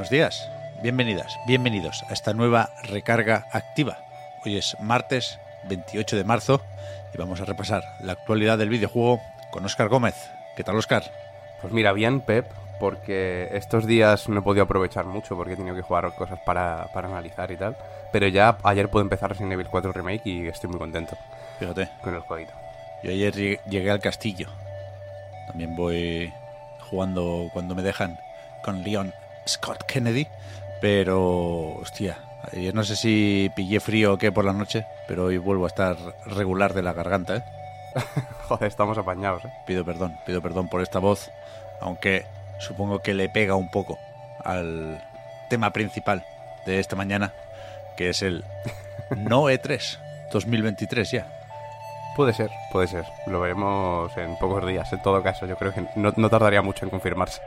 Buenos días, bienvenidas, bienvenidos a esta nueva recarga activa. Hoy es martes 28 de marzo y vamos a repasar la actualidad del videojuego con Óscar Gómez. ¿Qué tal, Óscar? Pues mira, bien, Pep, porque estos días no he podido aprovechar mucho porque he tenido que jugar cosas para, para analizar y tal. Pero ya ayer pude empezar Resident Evil 4 Remake y estoy muy contento Fíjate, con el jueguito. yo ayer lleg- llegué al castillo. También voy jugando cuando me dejan con Leon Scott Kennedy. Pero, hostia, no sé si pillé frío o qué por la noche, pero hoy vuelvo a estar regular de la garganta, ¿eh? Joder, estamos apañados, ¿eh? Pido perdón, pido perdón por esta voz, aunque supongo que le pega un poco al tema principal de esta mañana, que es el no E E3 2023 ya. Puede ser, puede ser. Lo veremos en pocos días, en todo caso. Yo creo que no, no tardaría mucho en confirmarse.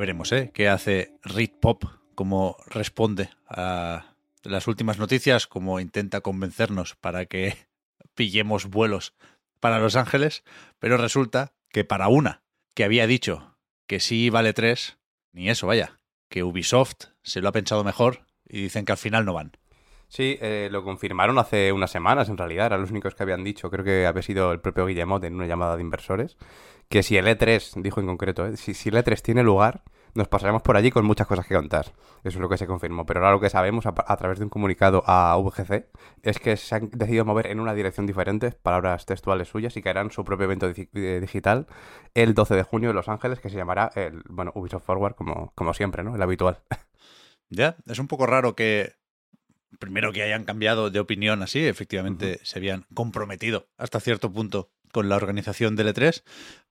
Veremos, ¿eh? ¿Qué hace Rit Pop? ¿Cómo responde a las últimas noticias? ¿Cómo intenta convencernos para que pillemos vuelos para Los Ángeles? Pero resulta que para una que había dicho que sí vale tres, ni eso, vaya, que Ubisoft se lo ha pensado mejor y dicen que al final no van. Sí, eh, lo confirmaron hace unas semanas, en realidad. Eran los únicos que habían dicho. Creo que había sido el propio Guillemot en una llamada de inversores. Que si el E3, dijo en concreto, ¿eh? si, si el E3 tiene lugar, nos pasaremos por allí con muchas cosas que contar. Eso es lo que se confirmó. Pero ahora lo que sabemos a, a través de un comunicado a VGC es que se han decidido mover en una dirección diferente, palabras textuales suyas, y que harán su propio evento di- eh, digital el 12 de junio en Los Ángeles, que se llamará el, bueno, Ubisoft Forward, como, como siempre, ¿no? El habitual. Ya, es un poco raro que primero que hayan cambiado de opinión así, efectivamente se habían comprometido hasta cierto punto con la organización del E3,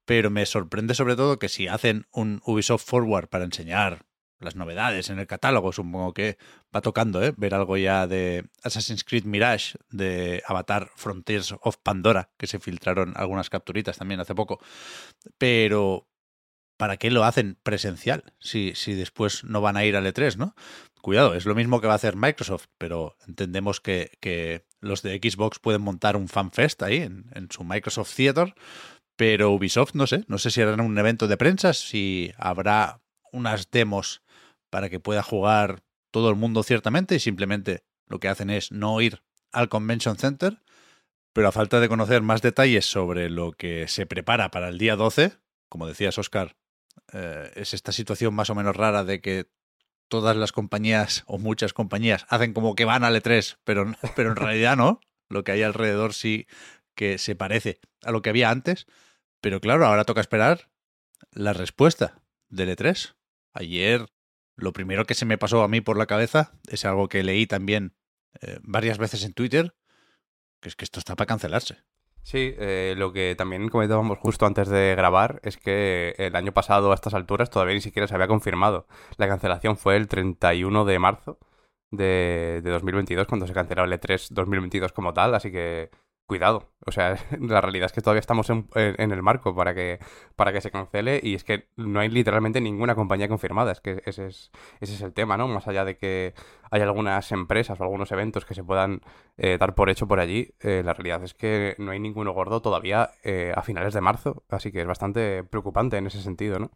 pero me sorprende sobre todo que si hacen un Ubisoft Forward para enseñar las novedades en el catálogo, supongo que va tocando, ¿eh? Ver algo ya de Assassin's Creed Mirage, de Avatar Frontiers of Pandora, que se filtraron algunas capturitas también hace poco. Pero, ¿para qué lo hacen presencial si, si después no van a ir al E3, no? Cuidado, es lo mismo que va a hacer Microsoft, pero entendemos que, que los de Xbox pueden montar un fanfest ahí en, en su Microsoft Theater, pero Ubisoft no sé, no sé si harán un evento de prensa, si habrá unas demos para que pueda jugar todo el mundo ciertamente y simplemente lo que hacen es no ir al Convention Center, pero a falta de conocer más detalles sobre lo que se prepara para el día 12, como decías Oscar, eh, es esta situación más o menos rara de que todas las compañías o muchas compañías hacen como que van al E3, pero, pero en realidad no. Lo que hay alrededor sí que se parece a lo que había antes. Pero claro, ahora toca esperar la respuesta del E3. Ayer lo primero que se me pasó a mí por la cabeza es algo que leí también eh, varias veces en Twitter, que es que esto está para cancelarse. Sí, eh, lo que también comentábamos justo antes de grabar es que el año pasado a estas alturas todavía ni siquiera se había confirmado. La cancelación fue el 31 de marzo de, de 2022, cuando se canceló el E3 2022 como tal, así que cuidado. O sea, la realidad es que todavía estamos en, el marco para que, para que se cancele y es que no hay literalmente ninguna compañía confirmada. Es que ese es, ese es el tema, ¿no? Más allá de que hay algunas empresas o algunos eventos que se puedan eh, dar por hecho por allí, eh, la realidad es que no hay ninguno gordo todavía eh, a finales de marzo. Así que es bastante preocupante en ese sentido, ¿no?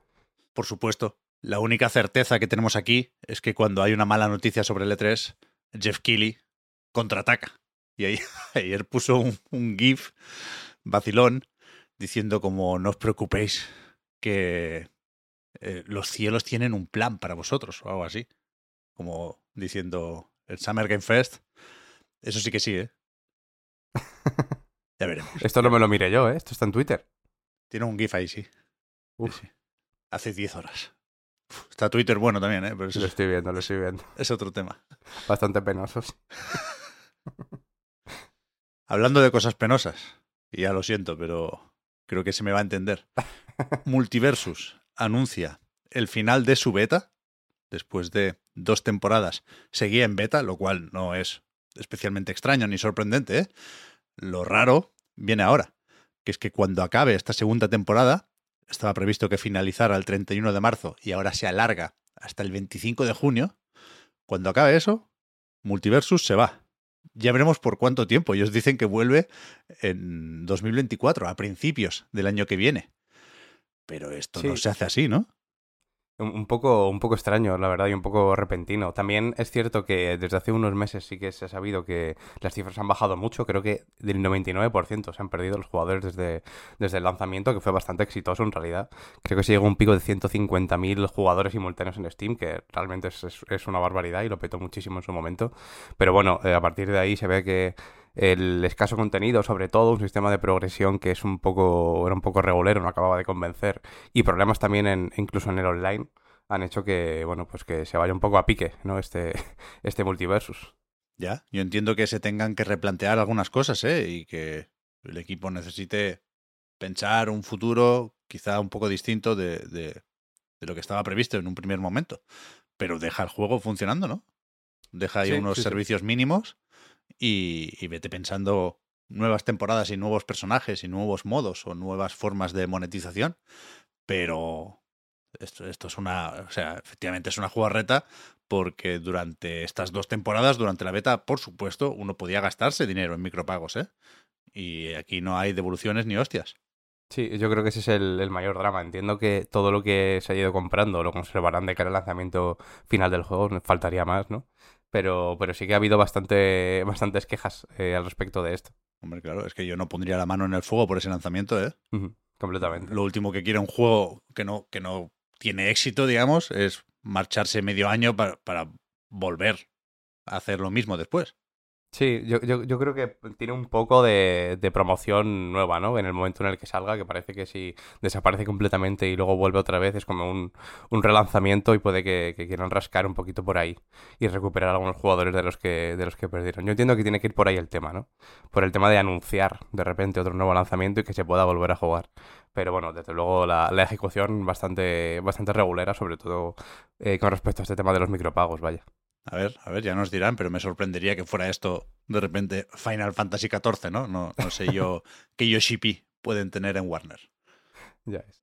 Por supuesto, la única certeza que tenemos aquí es que cuando hay una mala noticia sobre el E3, Jeff Keighley contraataca. Y ayer puso un, un GIF vacilón diciendo como no os preocupéis que eh, los cielos tienen un plan para vosotros o algo así. Como diciendo el Summer Game Fest. Eso sí que sí, ¿eh? Ya veremos. Esto no me lo miré yo, ¿eh? Esto está en Twitter. Tiene un GIF ahí, sí. Uf. Sí, sí. Hace 10 horas. Uf, está Twitter bueno también, ¿eh? Pero eso Lo es, estoy viendo, lo estoy viendo. es otro tema. Bastante penosos. Hablando de cosas penosas, y ya lo siento, pero creo que se me va a entender. Multiversus anuncia el final de su beta. Después de dos temporadas seguía en beta, lo cual no es especialmente extraño ni sorprendente. ¿eh? Lo raro viene ahora, que es que cuando acabe esta segunda temporada, estaba previsto que finalizara el 31 de marzo y ahora se alarga hasta el 25 de junio. Cuando acabe eso, Multiversus se va. Ya veremos por cuánto tiempo. Ellos dicen que vuelve en 2024, a principios del año que viene. Pero esto Sí. no se hace así, ¿no? Un, poco, un poco extraño, la verdad, y un poco repentino. También es cierto que desde hace unos meses sí que se ha sabido que las cifras han bajado mucho. Creo que del 99% se han perdido los jugadores desde, desde el lanzamiento, que fue bastante exitoso en realidad. Creo que se llegó a un pico de 150.000 jugadores simultáneos en Steam, que realmente es, es- es una barbaridad y lo petó muchísimo en su momento. Pero bueno, eh, a partir de ahí se ve que el escaso contenido, sobre todo un sistema de progresión que es un poco, era un poco regulero, no acababa de convencer, y problemas también en, incluso en el online, han hecho que, bueno, pues que se vaya un poco a pique, ¿no? Este, este multiversus. Ya, yo entiendo que se tengan que replantear algunas cosas, ¿eh? Y que el equipo necesite pensar un futuro quizá un poco distinto de, de- de lo que estaba previsto en un primer momento. Pero deja el juego funcionando, ¿no? Deja ahí Sí, unos sí, sí. servicios mínimos y, vete pensando nuevas temporadas y nuevos personajes y nuevos modos o nuevas formas de monetización. Pero esto, esto es una, o sea, efectivamente es una jugarreta porque durante estas dos temporadas, durante la beta, por supuesto, uno podía gastarse dinero en micropagos, ¿eh? Y aquí no hay devoluciones ni hostias. Sí, yo creo que ese es el, el mayor drama. Entiendo que todo lo que se ha ido comprando lo conservarán de cara al lanzamiento final del juego, faltaría más, ¿no? Pero, pero sí que ha habido bastante, bastantes quejas eh, al respecto de esto. Hombre, claro, es que yo no pondría la mano en el fuego por ese lanzamiento, ¿eh? Completamente. Lo último que quiere un juego que no, que no tiene éxito, digamos, es marcharse medio año para, para volver a hacer lo mismo después. Sí, yo, yo, yo creo que tiene un poco de, de promoción nueva, ¿no? En el momento en el que salga, que parece que si desaparece completamente y luego vuelve otra vez, es como un, un relanzamiento y puede que, quieran rascar un poquito por ahí y recuperar algunos jugadores de los que de los que perdieron. Yo entiendo que tiene que ir por ahí el tema, ¿no? Por el tema de anunciar de repente otro nuevo lanzamiento y que se pueda volver a jugar. Pero bueno, desde luego la, la ejecución bastante, bastante regulera, sobre todo eh, con respecto a este tema de los micropagos, vaya. A ver, a ver, ya nos dirán, pero me sorprendería que fuera esto de repente Final Fantasy XIV, ¿no? No, no sé yo qué Yoshipi pueden tener en Warner. Ya es.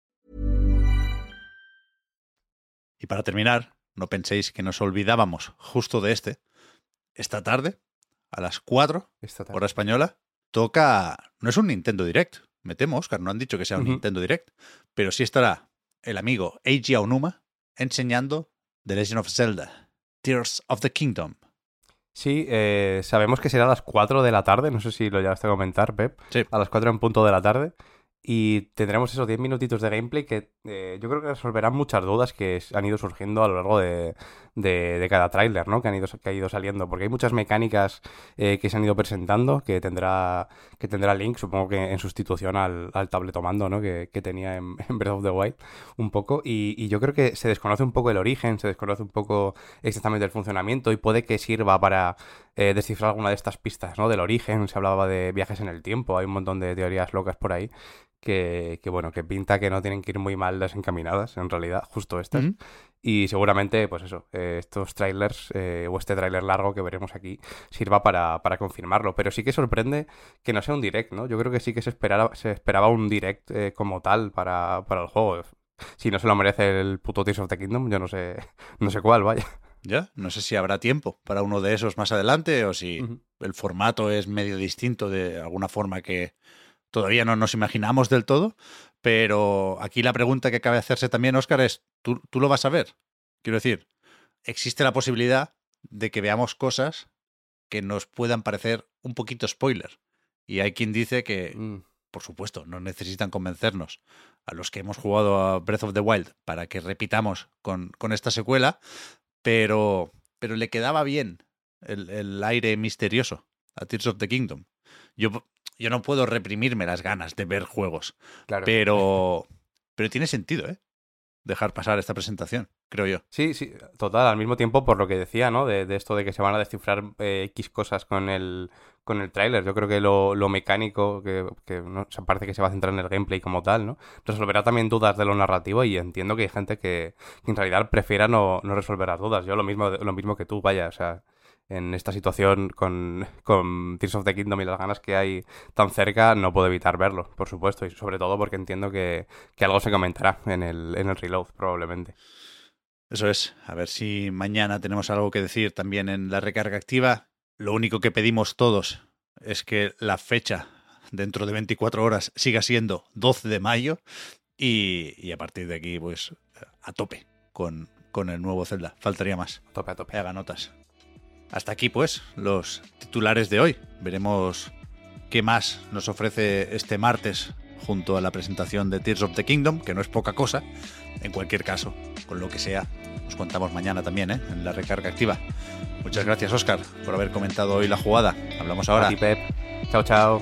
Y para terminar, no penséis que nos olvidábamos justo de este. Esta tarde, a las 4, Esta tarde. hora española, toca. No es un Nintendo Direct, me temo, Oscar, no han dicho que sea un. Nintendo Direct, pero sí estará el amigo Eiji Aonuma enseñando The Legend of Zelda, Tears of the Kingdom. Sí, eh, sabemos que será a las 4 de la tarde, no sé si lo llegaste a comentar, Pep. Sí. A las 4 en punto de la tarde. Y tendremos esos 10 minutitos de gameplay que eh, yo creo que resolverán muchas dudas que han ido surgiendo a lo largo de, de- cada tráiler, ¿no? Que han ido, que ha ido saliendo. Porque hay muchas mecánicas eh, que se han ido presentando que tendrá, que tendrá Link, supongo que en sustitución al, al tabletomando, ¿no? Que, que tenía en, en Breath of the Wild un poco. Y, y yo creo que se desconoce un poco el origen, se desconoce un poco exactamente el funcionamiento y puede que sirva para eh, descifrar alguna de estas pistas, ¿no? Del origen, se hablaba de viajes en el tiempo, hay un montón de teorías locas por ahí que, que, bueno, que pinta que no tienen que ir muy mal desencaminadas, en realidad, justo estas. Y seguramente, pues eso, eh, estos trailers eh, o este trailer largo que veremos aquí sirva para, para, confirmarlo. Pero sí que sorprende que no sea un direct, ¿no? Yo creo que sí que se esperaba, se esperaba un direct eh, como tal para, para el juego. Si no se lo merece el puto Tears of the Kingdom, yo no sé, no sé cuál, vaya. Ya, no sé si habrá tiempo para uno de esos más adelante o si el formato es medio distinto de alguna forma que todavía no nos imaginamos del todo, pero aquí la pregunta que cabe hacerse también, Oscar, es, ¿tú, ¿tú lo vas a ver? Quiero decir, existe la posibilidad de que veamos cosas que nos puedan parecer un poquito spoiler. Y hay quien dice que, mm. por supuesto, no necesitan convencernos a los que hemos jugado a Breath of the Wild para que repitamos con, con esta secuela, pero, pero le quedaba bien el, el aire misterioso a Tears of the Kingdom. Yo yo no puedo reprimirme las ganas de ver juegos. Claro. Pero, pero tiene sentido, ¿eh? Dejar pasar esta presentación, creo yo. Sí, sí, total. Al mismo tiempo, por lo que decía, ¿no? De, esto de que se van a descifrar eh, X cosas con el, con el tráiler. Yo creo que lo, lo mecánico, que, que no, parece que se va a centrar en el gameplay como tal, ¿no? Resolverá también dudas de lo narrativo y entiendo que hay gente que, que en realidad prefiera no, no resolver las dudas. Yo lo mismo, lo mismo que tú, vaya, o sea en esta situación con, con Tears of the Kingdom y las ganas que hay tan cerca, no puedo evitar verlo, por supuesto, y sobre todo porque entiendo que, algo se comentará en el, en el reload, probablemente. Eso es, a ver si mañana tenemos algo que decir también en la recarga activa. Lo único que pedimos todos es que la fecha dentro de 24 horas siga siendo 12 de mayo y, a partir de aquí, pues a tope con, con el nuevo Zelda. Faltaría más. A tope, a tope. Haga notas. Hasta aquí, pues, los titulares de hoy. Veremos qué más nos ofrece este martes junto a la presentación de Tears of the Kingdom, que no es poca cosa. En cualquier caso, con lo que sea, os contamos mañana también, ¿eh? En la recarga activa. Muchas gracias, Oscar, por haber comentado hoy la jugada. Hablamos ahora. Pep. Chao, chao.